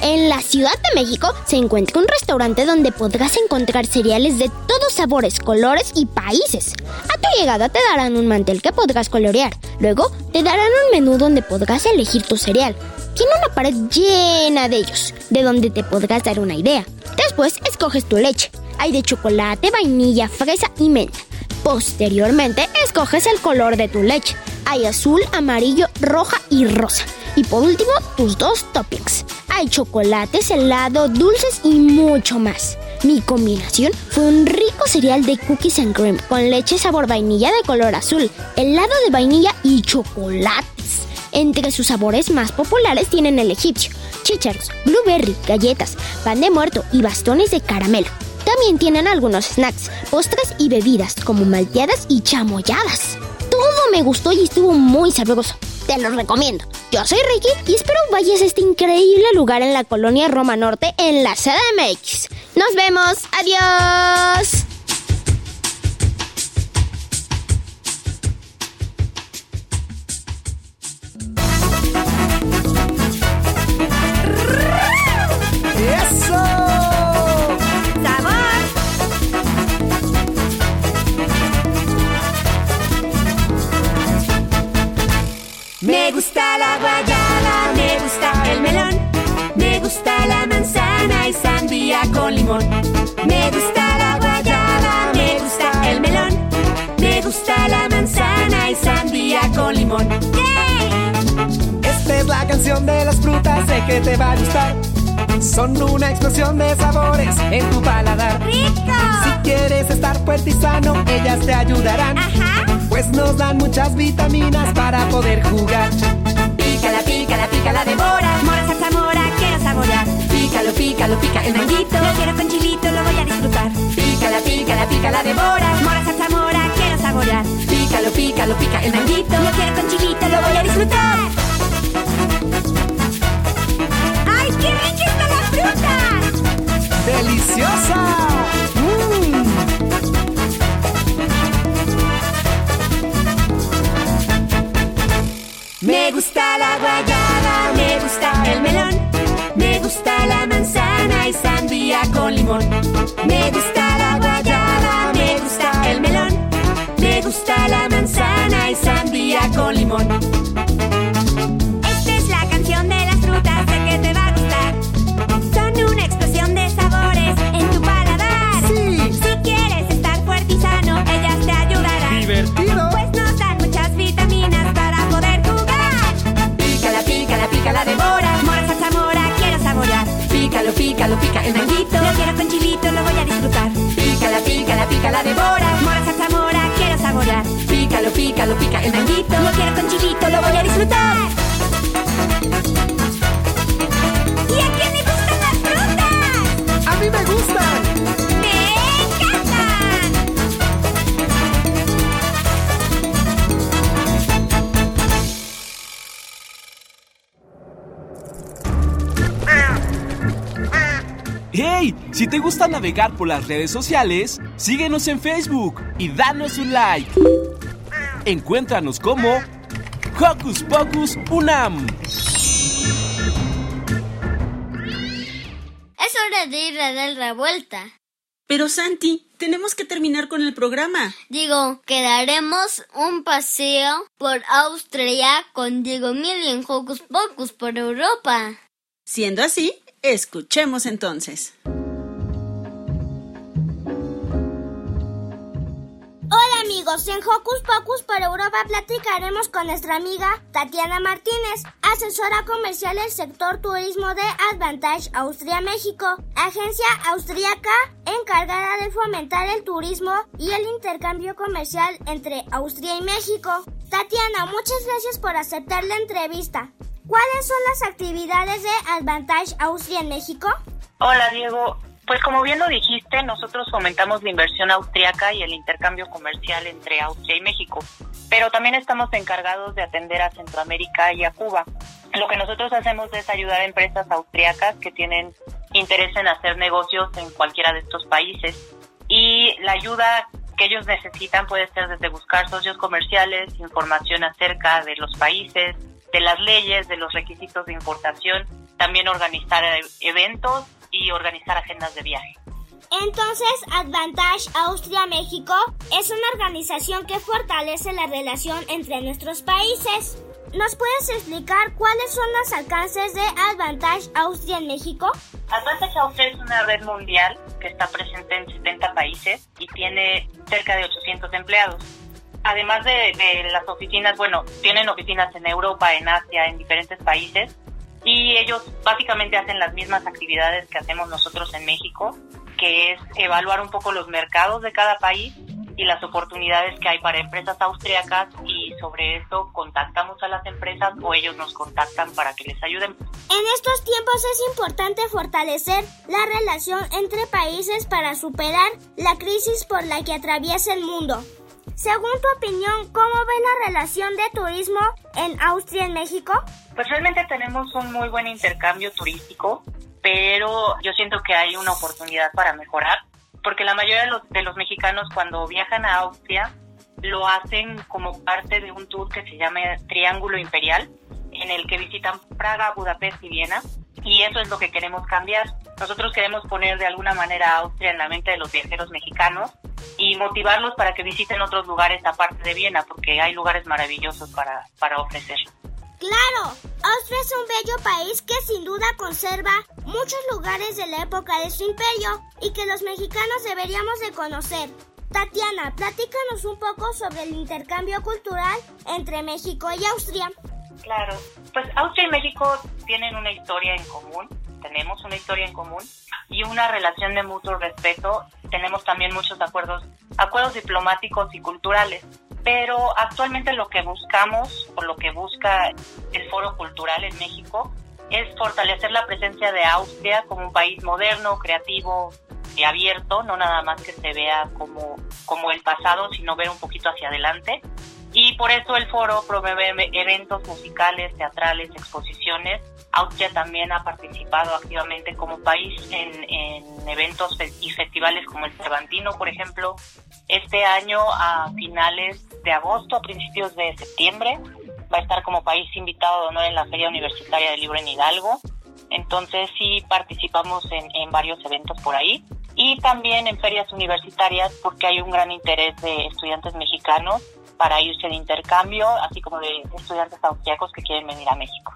[SPEAKER 10] En la Ciudad de México se encuentra un restaurante donde podrás encontrar cereales de todos sabores, colores y países. A tu llegada te darán un mantel que podrás colorear. Luego te darán un menú donde podrás elegir tu cereal. Tiene una pared llena de ellos, de donde te podrás dar una idea. Después escoges tu leche. Hay de chocolate, vainilla, fresa y menta. Posteriormente escoges el color de tu leche. Hay azul, amarillo, roja y rosa. Y por último, tus dos toppings. Hay chocolates, helado, dulces y mucho más. Mi combinación fue un rico cereal de cookies and cream con leche sabor vainilla de color azul, helado de vainilla y chocolates. Entre sus sabores más populares tienen el egipcio, chícharos, blueberry, galletas, pan de muerto y bastones de caramelo. También tienen algunos snacks, postres y bebidas como malteadas y chamoyadas. Todo me gustó y estuvo muy sabroso. Te lo recomiendo. Yo soy Ricky y espero vayas a este increíble lugar en la colonia Roma Norte en la CDMX. Nos vemos. Adiós.
[SPEAKER 11] ¡Eso!
[SPEAKER 12] Me gusta la guayaba, me gusta el melón, me gusta la manzana y sandía con limón. Me gusta la guayaba, me gusta el melón, me gusta la manzana y sandía con limón.
[SPEAKER 11] Esta es la canción de las frutas, sé que te va a gustar. Son una explosión de sabores en tu paladar. Si quieres estar fuerte y sano, ellas te ayudarán. Pues nos dan muchas vitaminas para poder jugar.
[SPEAKER 12] Pícala, pícala, pícala, devora. Mora, salsa, mora, quiero saborear. Pícalo, pícalo, pica el manguito. Lo quiero con chilito, lo voy a disfrutar. Pícala, pícala, pícala, devora. Mora, salsa, mora, quiero saborear. Pícalo, pícalo, pica el manguito. Lo quiero con chilito, lo voy a disfrutar. ¡Ay, qué rica está la fruta!
[SPEAKER 11] ¡Deliciosa!
[SPEAKER 12] Me gusta la guayaba, me gusta el melón, me gusta la manzana y sandía con limón. Me gusta la guayaba, me gusta el melón, me gusta la manzana y sandía con limón. Pica el manguito. Lo quiero con chilito, lo voy a disfrutar. Pícala, pícala, pícala, devora. Mora, salsa, mora, quiero saborear. Pícalo, pícalo, pica el manguito. Lo quiero con chilito, lo voy a disfrutar.
[SPEAKER 6] ¡Hey! Si te gusta navegar por las redes sociales, síguenos en Facebook y danos un like. Encuéntranos como Hocus Pocus Unam.
[SPEAKER 2] Es hora de ir a dar la vuelta.
[SPEAKER 1] Pero Santi, tenemos que terminar con el programa.
[SPEAKER 2] Digo, que daremos un paseo por Austria con Diego Mil en Hocus Pocus por Europa.
[SPEAKER 1] Siendo así, escuchemos entonces.
[SPEAKER 13] Hola amigos, en Hocus Pocus por Europa platicaremos con nuestra amiga Tatiana Martínez, asesora comercial del sector turismo de Advantage Austria México, agencia austríaca encargada de fomentar el turismo y el intercambio comercial entre Austria y México. Tatiana, muchas gracias por aceptar la entrevista. ¿Cuáles son las actividades de Advantage Austria en México?
[SPEAKER 14] Hola Diego, pues como bien lo dijiste, nosotros fomentamos la inversión austriaca y el intercambio comercial entre Austria y México, pero también estamos encargados de atender a Centroamérica y a Cuba. Lo que nosotros hacemos es ayudar a empresas austriacas que tienen interés en hacer negocios en cualquiera de estos países y la ayuda que ellos necesitan puede ser desde buscar socios comerciales, información acerca de los países, de las leyes, de los requisitos de importación también organizar eh, eventos y organizar agendas de viaje.
[SPEAKER 13] Entonces, Advantage Austria-México es una organización que fortalece la relación entre nuestros países. ¿Nos puedes explicar cuáles son los alcances de Advantage Austria en México?
[SPEAKER 14] Advantage Austria es una red mundial que está presente en 70 países y tiene cerca de 800 empleados. Además de, las oficinas, bueno, tienen oficinas en Europa, en Asia, en diferentes países y ellos básicamente hacen las mismas actividades que hacemos nosotros en México, que es evaluar un poco los mercados de cada país y las oportunidades que hay para empresas austriacas y sobre eso contactamos a las empresas o ellos nos contactan para que les ayuden.
[SPEAKER 13] En estos tiempos es importante fortalecer la relación entre países para superar la crisis por la que atraviesa el mundo. Según tu opinión, ¿cómo ves la relación de turismo en Austria y México?
[SPEAKER 14] Pues realmente tenemos un muy buen intercambio turístico, pero yo siento que hay una oportunidad para mejorar, porque la mayoría de los, de los mexicanos cuando viajan a Austria lo hacen como parte de un tour que se llama Triángulo Imperial, en el que visitan Praga, Budapest y Viena, y eso es lo que queremos cambiar. Nosotros queremos poner de alguna manera a Austria en la mente de los viajeros mexicanos y motivarlos para que visiten otros lugares aparte de Viena, porque hay lugares maravillosos para, para ofrecer.
[SPEAKER 13] Claro, Austria es un bello país que sin duda conserva muchos lugares de la época de su imperio y que los mexicanos deberíamos de conocer. Tatiana, platícanos un poco sobre el intercambio cultural entre México y Austria.
[SPEAKER 14] Claro, pues Austria y México tienen una historia en común, tenemos una historia en común y una relación de mutuo respeto. Tenemos también muchos acuerdos, acuerdos diplomáticos y culturales pero actualmente lo que buscamos o lo que busca el Foro Cultural en México es fortalecer la presencia de Austria como un país moderno, creativo y abierto, no nada más que se vea como, como el pasado, sino ver un poquito hacia adelante. Y por eso el foro promueve eventos musicales, teatrales, exposiciones. Austria también ha participado activamente como país en, en eventos y festivales como el Cervantino, por ejemplo. Este año, a finales de agosto a principios de septiembre. Va a estar como país invitado de honor en la Feria Universitaria del Libro en Hidalgo. Entonces sí participamos en, en varios eventos por ahí y también en ferias universitarias porque hay un gran interés de estudiantes mexicanos para irse de intercambio, así como de estudiantes austriacos que quieren venir a México.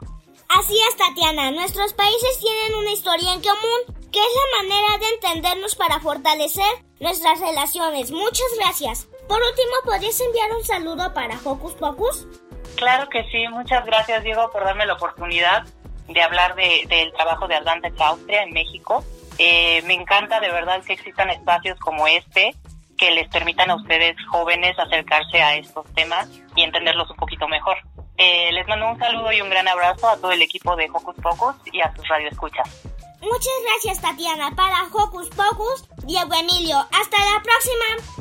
[SPEAKER 13] Así es, Tatiana. Nuestros países tienen una historia en común, que es la manera de entendernos para fortalecer nuestras relaciones. Muchas gracias. Por último, ¿podrías enviar un saludo para Hocus Pocus?
[SPEAKER 14] Claro que sí, muchas gracias Diego por darme la oportunidad de hablar de, del trabajo de Advantage Austria en México. Eh, me encanta de verdad que existan espacios como este que les permitan a ustedes jóvenes acercarse a estos temas y entenderlos un poquito mejor. Eh, les mando un saludo y un gran abrazo a todo el equipo de Hocus Pocus y a sus radioescuchas.
[SPEAKER 13] Muchas gracias Tatiana para Hocus Pocus, Diego Emilio. Hasta la próxima.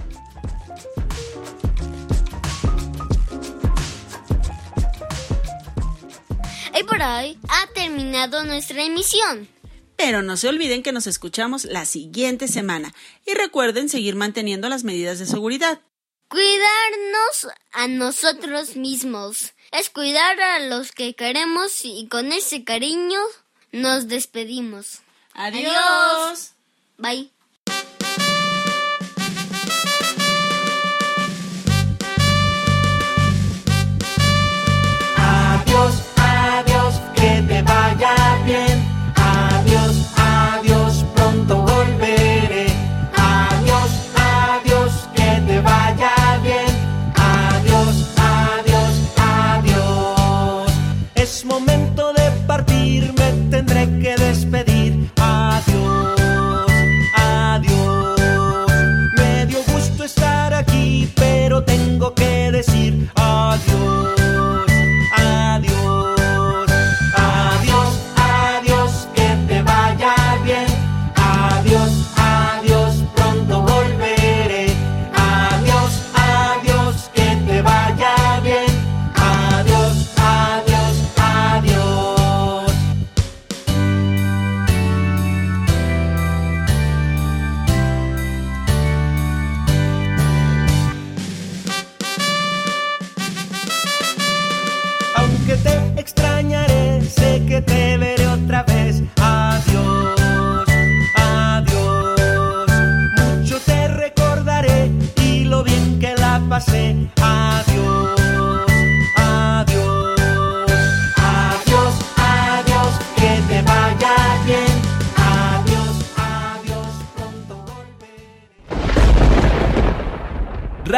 [SPEAKER 2] Y por hoy ha terminado nuestra emisión.
[SPEAKER 1] Pero no se olviden que nos escuchamos la siguiente semana y recuerden seguir manteniendo las medidas de seguridad.
[SPEAKER 2] Cuidarnos a nosotros mismos es cuidar a los que queremos y con ese cariño nos despedimos.
[SPEAKER 1] Adiós.
[SPEAKER 2] Bye.